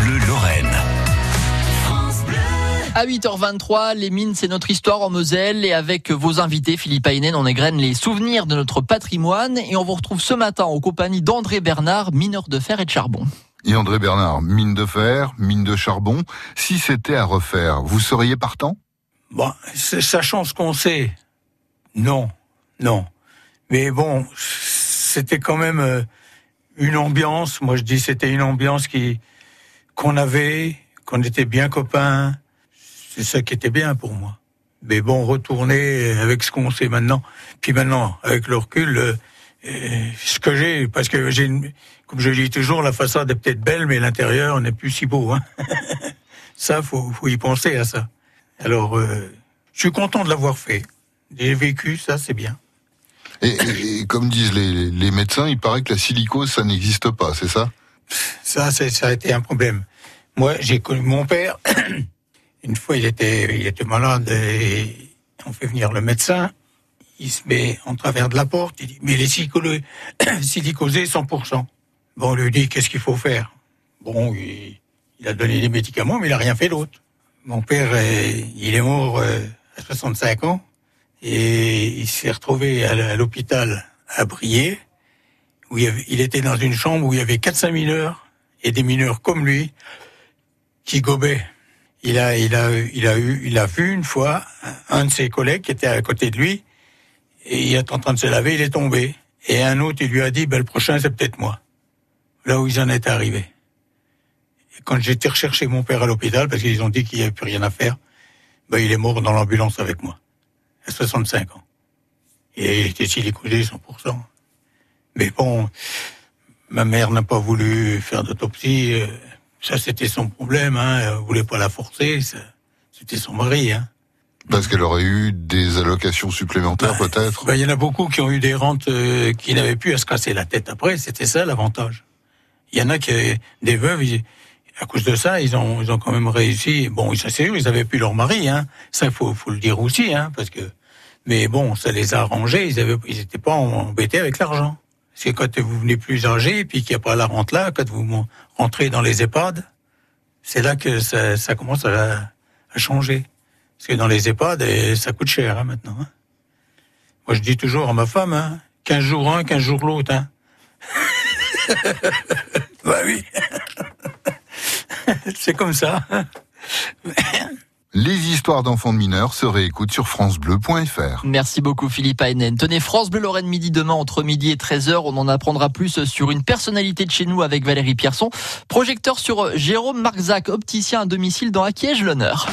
Bleu Lorraine. À 8h23, les mines, c'est notre histoire en Moselle. Et avec vos invités, Philippe Aynen, on égrène les souvenirs de notre patrimoine. Et on vous retrouve ce matin en compagnie d'André Bernard, mineur de fer et de charbon. Et André Bernard, mine de fer, mine de charbon. Si c'était à refaire, vous seriez partant? Bon, sachant ce qu'on sait, non, non. Mais bon, c'était quand même euh, une ambiance. Moi, je dis c'était une ambiance qui qu'on avait, qu'on était bien copains. C'est ça qui était bien pour moi. Mais bon, retourner avec ce qu'on sait maintenant. Puis maintenant, avec le recul, euh, ce que j'ai, parce que j'ai, comme je dis toujours, la façade est peut-être belle, mais l'intérieur n'est plus si beau. Hein. ça, faut, faut y penser à ça. Alors, euh, je suis content de l'avoir fait. J'ai vécu, ça, c'est bien. Et, et, et, comme disent les, les, médecins, il paraît que la silicose, ça n'existe pas, c'est ça? Ça, ça a été un problème. Moi, j'ai connu mon père. Une fois, il était, il était malade et on fait venir le médecin. Il se met en travers de la porte. Il dit, mais les silicosés 100%. Bon, on lui dit, qu'est-ce qu'il faut faire? Bon, il, a donné des médicaments, mais il a rien fait d'autre. Mon père, il est mort euh, à 65 ans et il s'est retrouvé à l'hôpital à Briey, où il, il, était dans une chambre où il y avait 400 mineurs et des mineurs comme lui qui gobaient. Il a, il a, il a eu, il a vu une fois un de ses collègues qui était à côté de lui et il est en train de se laver, il est tombé. Et un autre, il lui a dit, ben, le prochain, c'est peut-être moi. Là où ils en étaient arrivés. Et quand j'ai été rechercher mon père à l'hôpital, parce qu'ils ont dit qu'il n'y avait plus rien à faire, ben, il est mort dans l'ambulance avec moi. À 65 ans. Et il était silicosé 100%. Mais bon, ma mère n'a pas voulu faire d'autopsie. Ça, c'était son problème. Hein. Elle voulait pas la forcer. C'était son mari. Hein. Parce qu'elle aurait eu des allocations supplémentaires, bah, peut-être. Il bah, y en a beaucoup qui ont eu des rentes euh, qui n'avaient plus à se casser la tête après. C'était ça l'avantage. Il y en a qui, des veuves, ils, à cause de ça, ils ont, ils ont quand même réussi. Bon, c'est sûr, ils avaient plus leur mari. Hein. Ça, il faut, faut le dire aussi, hein, parce que. Mais bon, ça les a arrangés. Ils avaient, ils étaient pas embêtés avec l'argent. C'est quand vous venez plus âgé, puis qu'il n'y a pas la rente là, quand vous rentrez dans les EHPAD, c'est là que ça, commence à, à, changer. Parce que dans les EHPAD, ça coûte cher hein, maintenant. Hein. Moi, je dis toujours à ma femme, hein, 15 jours un, 15 jours l'autre. Hein. bah oui. c'est comme ça. Les histoires d'enfants de mineurs se réécoutent sur francebleu.fr. Merci beaucoup Philippe Aynen. Tenez, France Bleu Lorraine midi demain entre midi et 13h. On en apprendra plus sur une personnalité de chez nous avec Valérie Pierson. Projecteur sur Jérôme Marzac, opticien à domicile dans Acquiège l'honneur.